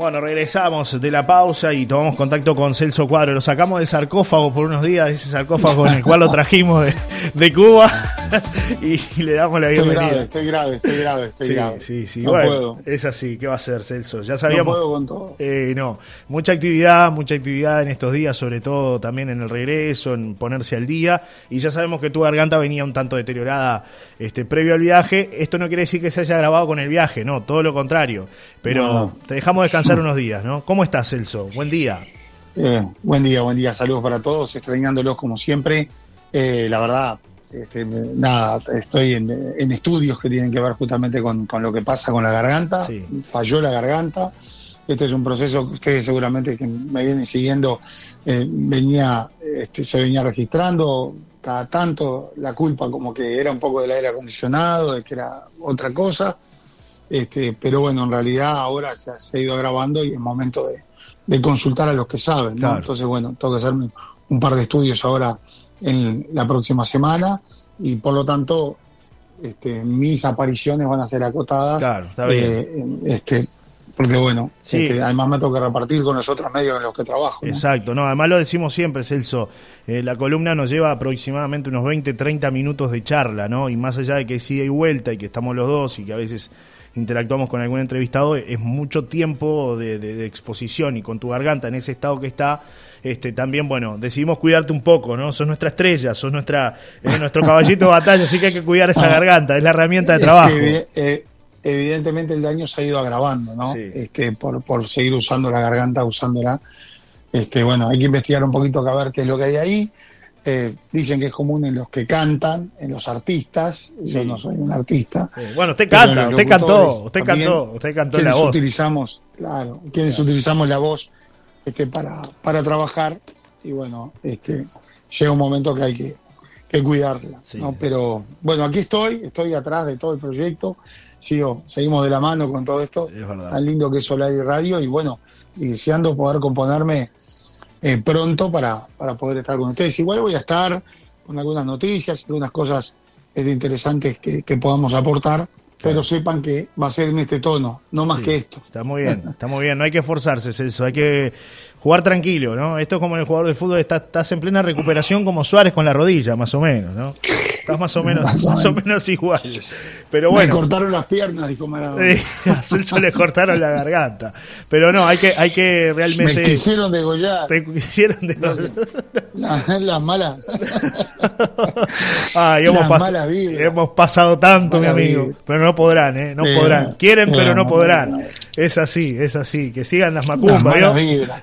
Bueno, regresamos de la pausa y tomamos contacto con Celso Cuadro. Lo sacamos del sarcófago por unos días, ese sarcófago en el cual lo trajimos de, Cuba y, le damos la bienvenida. Estoy grave, estoy grave, estoy grave. Sí, sí, no puedo. Es así, ¿qué va a ser, Celso? Ya sabíamos. No puedo con todo. Eh, no, mucha actividad, mucha actividad en estos días, sobre todo también en el regreso, en ponerse al día. Y ya sabemos que tu garganta venía un tanto deteriorada este, previo al viaje. Esto no quiere decir que se haya grabado con el viaje, no, todo lo contrario. Pero te dejamos descansar unos días, ¿no? ¿Cómo estás, Celso? Buen día. Eh, buen día, buen día. Saludos para todos, extrañándolos como siempre. Eh, la verdad, este, nada, estoy en, estudios que tienen que ver justamente con, lo que pasa con la garganta. Falló la garganta. Este es un proceso que ustedes seguramente que me vienen siguiendo eh, venía, este, se venía registrando cada tanto la culpa como que era un poco del aire acondicionado, de que era otra cosa. Este, pero bueno, en realidad ahora ya se ha ido grabando y es momento de, consultar a los que saben, Entonces, bueno, tengo que hacerme un par de estudios ahora en la próxima semana y por lo tanto este, mis apariciones van a ser acotadas. Claro, está bien. Eh, este, porque bueno, este, además me toca repartir con los otros medios en los que trabajo. Exacto, no, además lo decimos siempre, Celso, eh, la columna nos lleva aproximadamente unos 20, 30 minutos de charla, ¿no? Y más allá de que sí hay vuelta y que estamos los dos y que a veces interactuamos con algún entrevistado, es mucho tiempo de, exposición y con tu garganta en ese estado que está, este, también, bueno, decidimos cuidarte un poco, ¿no? Sos nuestra estrella, sos nuestra, nuestro caballito de batalla, así que hay que cuidar esa ah. garganta, es la herramienta de trabajo. Eh, evidentemente el daño se ha ido agravando, ¿no? Este, por, por seguir usando la garganta, usándola. Este, bueno, hay que investigar un poquito a ver qué es lo que hay ahí. Eh, dicen que es común en los que cantan, en los artistas. Yo no soy un artista. Bueno, usted canta, usted cantó, usted cantó, usted cantó la voz. utilizamos, claro, quienes utilizamos la voz este, para, para trabajar y bueno, este, llega un momento que hay que, que cuidarla. ¿no? Pero bueno, aquí estoy, estoy atrás de todo el proyecto, sigo, seguimos de la mano con todo esto, tan lindo que es Solar y Radio y bueno, y deseando poder componerme eh, pronto para, para poder estar con ustedes. Igual voy a estar con algunas noticias, algunas cosas eh, interesantes que, podamos aportar, pero sepan que va a ser en este tono, no más que esto. Está muy bien, está muy bien, no hay que esforzarse, Celso, hay que jugar tranquilo, ¿no? Esto es como en el jugador de fútbol, estás en plena recuperación como Suárez con la rodilla, más o menos, ¿no? Estás más o menos, más, o menos igual. Pero bueno. Me cortaron las piernas, dijo Maradona. A Celso le cortaron la garganta. Pero no, hay que, hay que realmente. Me quisieron degollar. Te quisieron degollar. Las malas. Ay, hemos, pasado hemos pasado tanto, mi amigo. Pero no podrán, ¿eh? No podrán. Quieren, pero no podrán. Es así, es así. Que sigan las macumbas,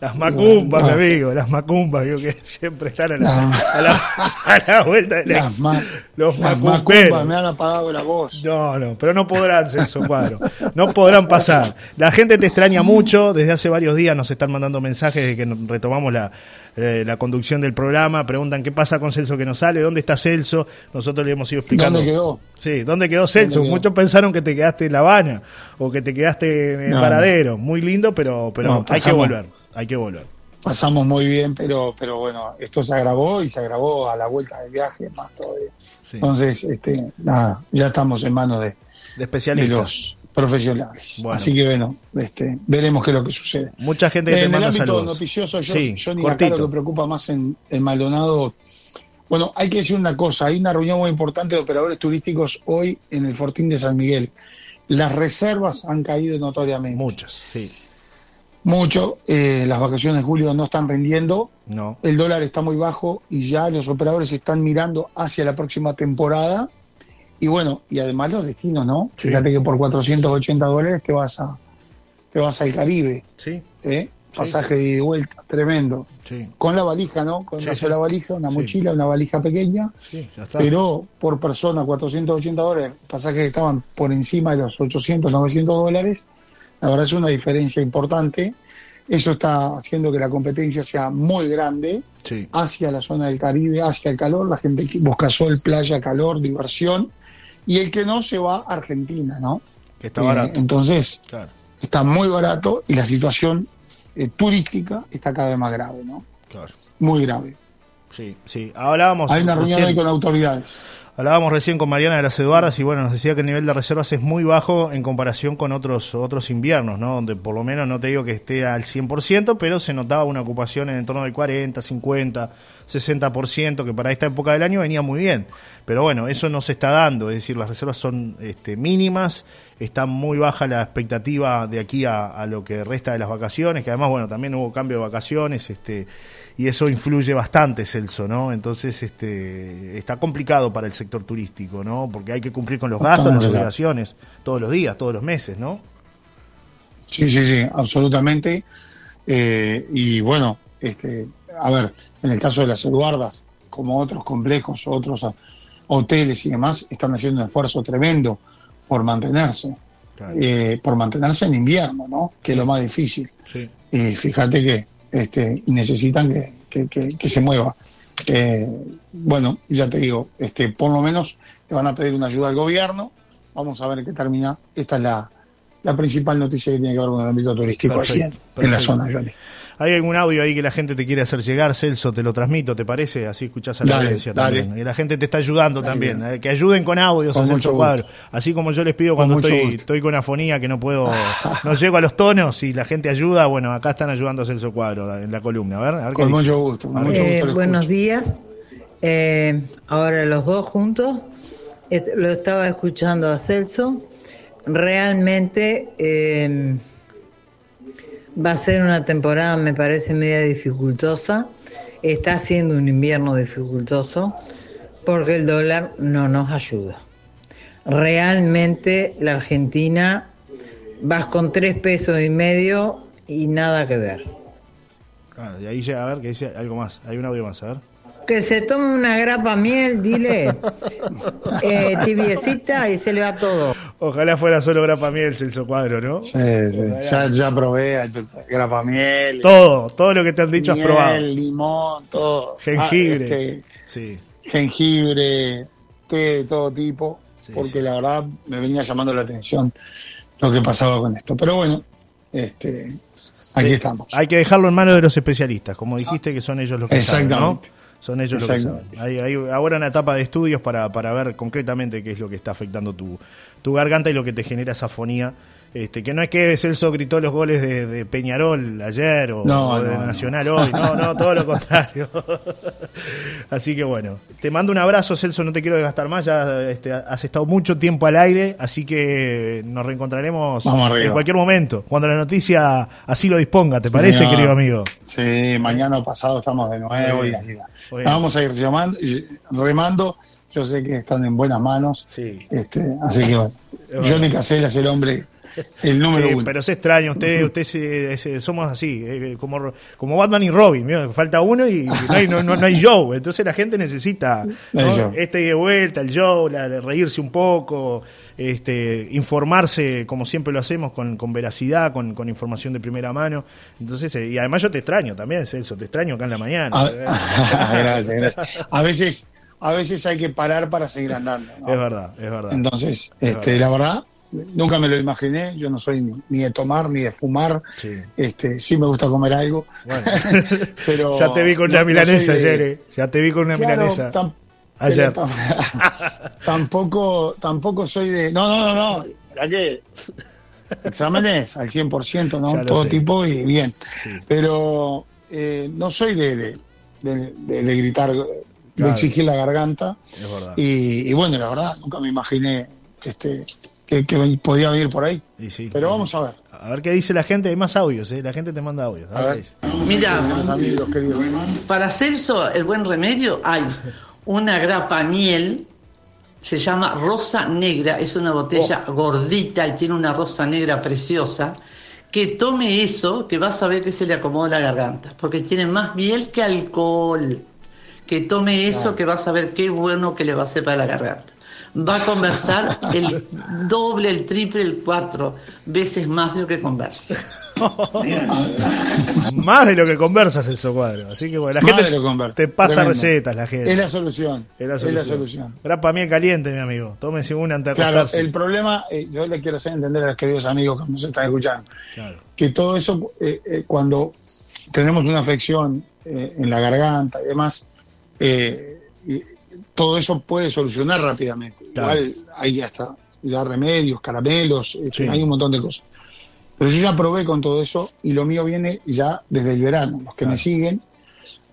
Las macumbas, mi amigo. Las macumbas, yo que siempre están a la, a la, vuelta de las, los macumbas me han apagado la voz. No, no, pero no podrán, Celso Cuadro. No podrán pasar. La gente te extraña mucho. Desde hace varios días nos están mandando mensajes de que retomamos la, eh, la conducción del programa. Preguntan qué pasa con Celso que no sale, dónde está Celso. Nosotros le hemos ido explicando. ¿Dónde quedó? Sí, ¿dónde quedó Celso? Muchos pensaron que te quedaste en La Habana o que te quedaste en el Paradero. Muy lindo, pero, pero hay que volver. Hay que volver pasamos muy bien, pero, pero bueno, esto se agravó y se agravó a la vuelta del viaje, más todavía. Entonces, este, nada, ya estamos en manos de, de especialistas. los profesionales. Así que bueno, este, veremos qué es lo que sucede. Mucha gente que en el ámbito noticioso, yo, sí, yo ni acá lo que preocupa más en, en Maldonado. Bueno, hay que decir una cosa, hay una reunión muy importante de operadores turísticos hoy en el Fortín de San Miguel. Las reservas han caído notoriamente. Muchas, sí mucho. Eh, las vacaciones de julio no están rindiendo. No. El dólar está muy bajo y ya los operadores están mirando hacia la próxima temporada. Y bueno, y además los destinos, ¿no? Fíjate que por 480 dólares te vas a te vas al Caribe. Sí. ¿eh? Pasaje de vuelta, tremendo. Sí. Con la valija, ¿no? Con una sola valija, una mochila, una valija pequeña. Pero por persona, 480 dólares. Pasajes que estaban por encima de los 800, 900 dólares la verdad es una diferencia importante. Eso está haciendo que la competencia sea muy grande hacia la zona del Caribe, hacia el calor. La gente busca sol, playa, calor, diversión. Y el que no se va a Argentina, ¿no? Que está barato. Eh, entonces, está muy barato y la situación eh, turística está cada vez más grave, ¿no? Claro. Muy grave. Sí, sí. Hablábamos. Hay una reunión ahí con autoridades Hablábamos recién con Mariana de las Eduardas y bueno, nos decía que el nivel de reservas es muy bajo en comparación con otros otros inviernos, ¿no? Donde por lo menos no te digo que esté al 100%, pero se notaba una ocupación en torno del 40, 50, 60%, que para esta época del año venía muy bien. Pero bueno, eso no se está dando, es decir, las reservas son este, mínimas, está muy baja la expectativa de aquí a, a, lo que resta de las vacaciones, que además, bueno, también hubo cambio de vacaciones, este, y eso influye bastante, Celso, ¿no? Entonces, este, está complicado para el sector turístico, ¿no? Porque hay que cumplir con los gastos, las obligaciones, todos los días, todos los meses, ¿no? Sí, sí, sí, absolutamente. Eh, y bueno, este, a ver, en el caso de las Eduardas, como otros complejos, otros hoteles y demás, están haciendo un esfuerzo tremendo por mantenerse, eh, por mantenerse en invierno, ¿no? Que es lo más difícil. Y fíjate que este, necesitan que, que, se mueva. Eh, bueno, ya te digo, este, por lo menos le van a pedir una ayuda al gobierno. Vamos a ver qué termina. Esta es la, la principal noticia que tiene que ver con el ámbito turístico en, la zona. ¿Hay algún audio ahí que la gente te quiere hacer llegar, Celso? Te lo transmito, ¿te parece? Así escuchás a la audiencia también. Y la gente te está ayudando también. Eh, que ayuden con audios a Celso Cuadro. Así como yo les pido cuando estoy, estoy con afonía que no puedo, no llego a los tonos y la gente ayuda, bueno, acá están ayudando a Celso Cuadro en la columna. A ver, con mucho gusto. Eh, buenos días. Eh, ahora los dos juntos. Lo estaba escuchando a Celso. Realmente Va a ser una temporada, me parece, media dificultosa. Está siendo un invierno dificultoso porque el dólar no nos ayuda. Realmente la Argentina vas con tres pesos y medio y nada que ver. Claro, y ahí llega a ver que dice algo más, hay un audio más, a ver que se tome una grapa miel, dile, eh, tibiecita y se le va todo. Ojalá fuera solo grapa miel, Celso Cuadro, ¿no? Sí, sí. Ya, ya probé grapa miel. Todo, todo lo que te han dicho has probado. limón, todo. Jengibre. Ah, este, sí. Jengibre, té de todo tipo. porque la verdad me venía llamando la atención lo que pasaba con esto. Pero bueno, este, aquí estamos. Hay que dejarlo en manos de los especialistas, como dijiste que son ellos los que saben, ¿no? Son ellos los que saben. Hay, hay, ahora una etapa de estudios para, para ver concretamente qué es lo que está afectando tu, tu garganta y lo que te genera esa fonía este, que no es que Celso gritó los goles de, Peñarol ayer o, de Nacional hoy, no, no, todo lo contrario. así que bueno, te mando un abrazo, Celso, no te quiero desgastar más, ya este, has estado mucho tiempo al aire, así que nos reencontraremos en cualquier momento, cuando la noticia así lo disponga, ¿te parece, querido amigo? Sí, mañana o pasado estamos de nuevo y vamos a ir llamando, remando. Yo sé que están en buenas manos. Sí. Este, así que bueno, Johnny Casella es el hombre el número sí, Pero es extraño, usted, usted somos así, eh, como, como Batman y Robin, falta uno y no hay, no, no, hay Joe. Entonces la gente necesita este de vuelta, el Joe, la, reírse un poco, este, informarse como siempre lo hacemos, con, con veracidad, con, con, información de primera mano. Entonces, eh, y además yo te extraño también, Celso, te extraño acá en la mañana. Ah, gracias, gracias. A veces, a veces hay que parar para seguir andando. Es verdad, es verdad. Entonces, este, la verdad nunca me lo imaginé, yo no soy ni, de tomar ni de fumar, sí. Este, sí me gusta comer algo. pero ya te vi con una milanesa ayer, eh. ya te vi con una milanesa. ayer. tampoco, tampoco soy de... No, no, no, no. Ayer. Exámenes al 100%, ¿no? Todo tipo y bien. Pero eh, no soy de, de, gritar, de exigir la garganta. Es verdad. Y, y bueno, la verdad, nunca me imaginé que este que, podía venir por ahí. Pero vamos a ver. A ver qué dice la gente. Hay más audios, ¿eh? La gente te manda audios. Mira, para Celso, el buen remedio, hay una grapa miel. Se llama rosa negra. Es una botella oh. gordita y tiene una rosa negra preciosa. Que tome eso, que vas a ver que se le acomoda la garganta. Porque tiene más miel que alcohol. Que tome eso, que vas a ver qué bueno que le va a hacer para la garganta va a conversar el doble, el triple, el cuatro veces más de lo que conversa. más de lo que conversas eso cuadro. Asque bueno, la gente te pasa recetas, la gente. Es la solución. Es la solución. Grapa miel caliente, mi amigo. Tómese una antes de Claro, el problema, eh, yo le quiero hacer entender a los queridos amigos que nos están escuchando, que todo eso, eh, eh, cuando tenemos una afección en la garganta y demás, todo eso puede solucionar rápidamente. Igual ahí ya está, ya remedios, caramelos, este, hay un montón de cosas. Pero yo ya probé con todo eso y lo mío viene ya desde el verano. Los que me siguen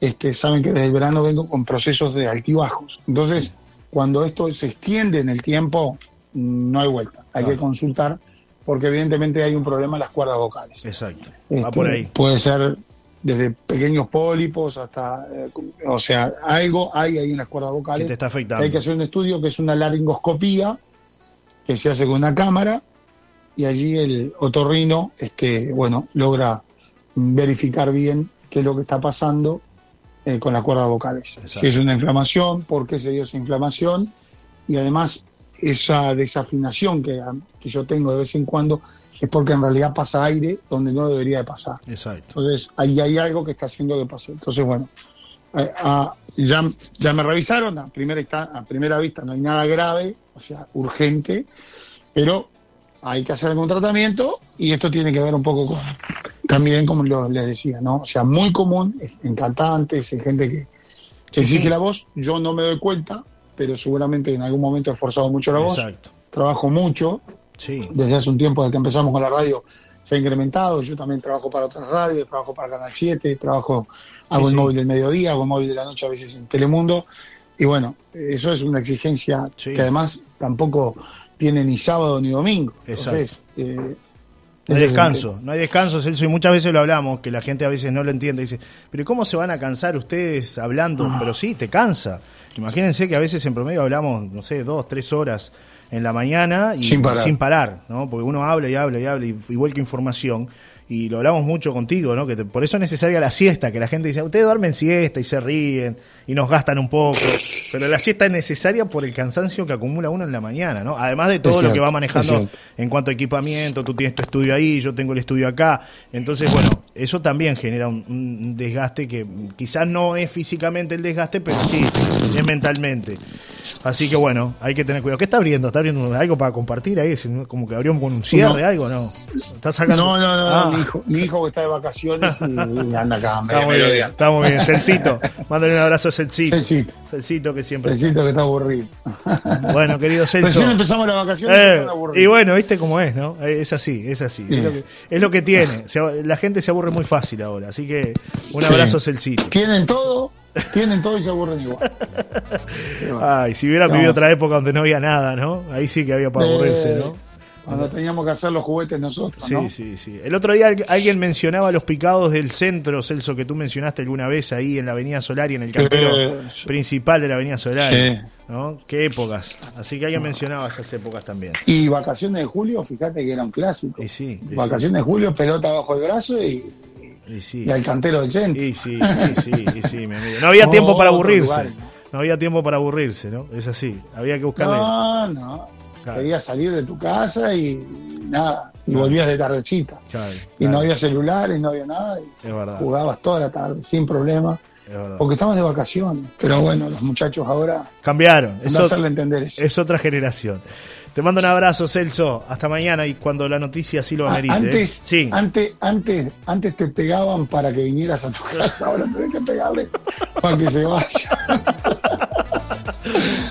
este, saben que desde el verano vengo con procesos de altibajos. Entonces, cuando esto se extiende en el tiempo, no hay vuelta. Hay que consultar porque evidentemente hay un problema en las cuerdas vocales. Exacto. Va por este, ahí. Puede ser desde pequeños pólipos hasta, eh, o sea, algo hay ahí en las cuerdas vocales. Que te está afectando. Hay que hacer un estudio que es una laringoscopía que se hace con una cámara y allí el otorrino, este, bueno, logra verificar bien qué es lo que está pasando eh, con las cuerdas vocales. Si es una inflamación, por qué se dio esa inflamación y además esa desafinación que, que, yo tengo de vez en cuando es porque en realidad pasa aire donde no debería de pasar. Exacto. Entonces, ahí hay algo que está haciendo que pase. Entonces, bueno, ya, ya me revisaron, a primera, a primera vista no hay nada grave, o sea, urgente, pero hay que hacer algún tratamiento y esto tiene que ver un poco con, también como les decía, ¿no? O sea, muy común en cantantes, en gente que, exige la voz, yo no me doy cuenta, pero seguramente en algún momento he esforzado mucho la voz, trabajo mucho, sí. desde hace un tiempo desde que empezamos con la radio se ha incrementado, yo también trabajo para otras radios, trabajo para Canal 7, trabajo, hago el móvil del mediodía, hago el móvil de la noche a veces en Telemundo, y bueno, eso es una exigencia que además tampoco tiene ni sábado ni domingo. Entonces, eh, no hay descanso, no hay descanso, Celso, y muchas veces lo hablamos, que la gente a veces no lo entiende, dice, pero ¿cómo se van a cansar ustedes hablando? Pero sí, te cansa. Imagínense que a veces en promedio hablamos, no sé, dos, tres horas en la mañana y sin parar, ¿no? Porque uno habla y habla y habla y igual que información y lo hablamos mucho contigo, ¿no? Que por eso es necesaria la siesta, que la gente dice, ustedes duermen siesta y se ríen y nos gastan un poco, pero la siesta es necesaria por el cansancio que acumula uno en la mañana, ¿no? Además de todo lo que va manejando en cuanto a equipamiento, tú tienes tu estudio ahí, yo tengo el estudio acá, entonces, bueno, eso también genera un, desgaste que quizás no es físicamente el desgaste, pero sí es mentalmente. Así que bueno, hay que tener cuidado. ¿Qué está abriendo? ¿Está abriendo algo para compartir ahí? Como que abrió con un cierre, algo, ¿no? ¿Está sacando? No, no, no. Ah. Mi, hijo, mi, hijo, que está de vacaciones y anda acá. Está muy bien, está muy bien. Celcito, mándale un abrazo a Celcito. Celcito. Celcito que siempre. Celcito que está aburrido. Bueno, querido Celso. Recién empezamos las vacaciones eh, y bueno, viste cómo es, ¿no? Es así, es así. Es lo, que, es lo, que, tiene. la gente se aburre muy fácil ahora. Así que un abrazo, Celcito. Tienen todo tienen todo y se aburren igual. Ay, si hubiera vivido otra época donde no había nada, ¿no? Ahí sí que había para aburrirse, ¿no? Cuando teníamos que hacer los juguetes nosotros. Sí, sí, sí. El otro día alguien mencionaba los picados del centro, Celso, que tú mencionaste alguna vez ahí en la Avenida Solari, en el cantero principal de la Avenida Solari. ¿no? Qué épocas. Así que alguien mencionaba esas épocas también. Y vacaciones de julio, fíjate que era un clásico. Y sí, vacaciones de julio, pelota bajo el brazo y y, sí. al cantero del centro. Y sí, y sí, y sí, No había tiempo para aburrirse. ¿no? había tiempo para aburrirse, ¿no? Es así. Había que buscarle. No, no. Querías salir de tu casa y, nada. Y volvías de tardecita. y no había celulares, no había nada. Y es verdad. Jugabas toda la tarde, sin problema. Porque estabas de vacaciones. Pero bueno, los muchachos ahora. Cambiaron. Es, hacerle entender eso. es otra generación. Te mando un abrazo, Celso. Hasta mañana y cuando la noticia así lo amerite. ¿eh? Antes, sí. antes, antes, antes te pegaban para que vinieras a tu casa, ahora tenés que pegarle para que se vaya.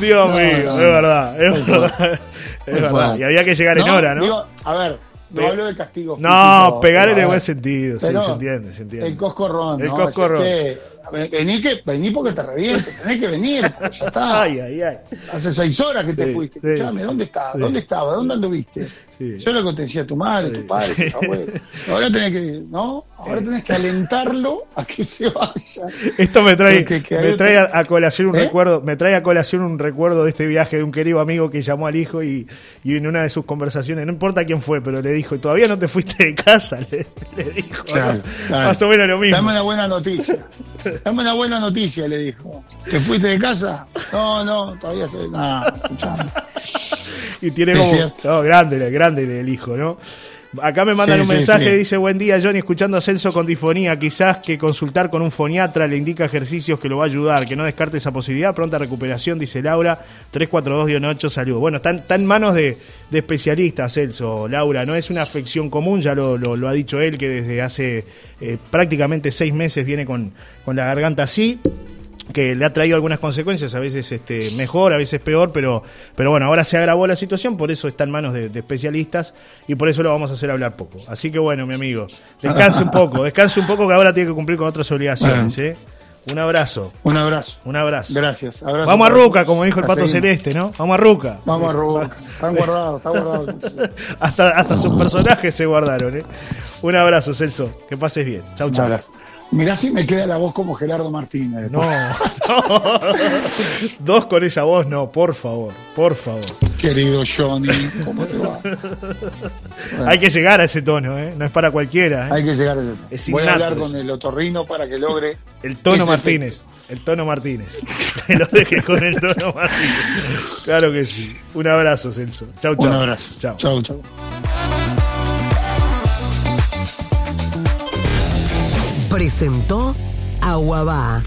Dios mío, es verdad, es verdad. Es verdad. Y había que llegar en hora, ¿no? a ver, no hablo de castigo. No, pegar en el buen sentido, sí, se entiende, se entiende. El coscorrón, El coscorrón. Vení, que, vení porque te reviento, tenés que venir, ya está. Ay, ay, ay. Hace seis horas que te fuiste. Escuchame, ¿dónde estás? ¿Dónde estaba? ¿Dónde anduviste? Yo lo que te decía tu madre, tu padre, tu abuelo. Ahora tenés que, ¿no? Ahora tenés que alentarlo a que se vaya. Esto me trae, me trae a, colación un ¿Eh? recuerdo, me trae a colación un recuerdo de este viaje de un querido amigo que llamó al hijo y, y en una de sus conversaciones, no importa quién fue, pero le dijo, todavía no te fuiste de casa, le, dijo. Más o menos lo mismo. Dame una buena noticia. Dame una buena noticia, le dijo. ¿Te fuiste de casa? No, no, todavía estoy. Nada. Y tiene como. grande, grande el hijo, ¿no? Acá me mandan un mensaje, dice, buen día Johnny, escuchando ascenso con difonía, quizás que consultar con un foniatra le indica ejercicios que lo va a ayudar, que no descarte esa posibilidad, pronta recuperación, dice Laura, 342-8, saludos. Bueno, está, en manos de, especialistas, Celso, Laura, no es una afección común, ya lo, lo, ha dicho él, que desde hace eh, prácticamente seis meses viene con, con la garganta así, que le ha traído algunas consecuencias, a veces este, mejor, a veces peor, pero, pero bueno, ahora se agravó la situación, por eso está en manos de, especialistas y por eso lo vamos a hacer hablar poco. Así que bueno, mi amigo, descanse un poco, descanse un poco que ahora tiene que cumplir con otras obligaciones. ¿eh? Un abrazo. Un abrazo. Un abrazo. Gracias. Vamos a Ruca, como dijo el Pato Celeste, ¿no? Vamos a Ruca. Vamos a Ruca. Están guardados, están guardados. hasta, hasta sus personajes se guardaron, ¿eh? Un abrazo, Celso. Que pases bien. Chau, chau. Un abrazo. Mirá si me queda la voz como Gerardo Martínez. No, Dos con esa voz, no, por favor, por favor. Querido Johnny, ¿cómo te va? Hay que llegar a ese tono, ¿eh? No es para cualquiera. ¿eh? Hay que llegar a ese tono. Voy a hablar con el otorrino para que logre. El tono Martínez. El tono Martínez. Que lo deje con el tono Martínez. Claro que sí. Un abrazo, Celso. Chau, chau. Un abrazo. Chau, chau. chau. Presentó Aguabá.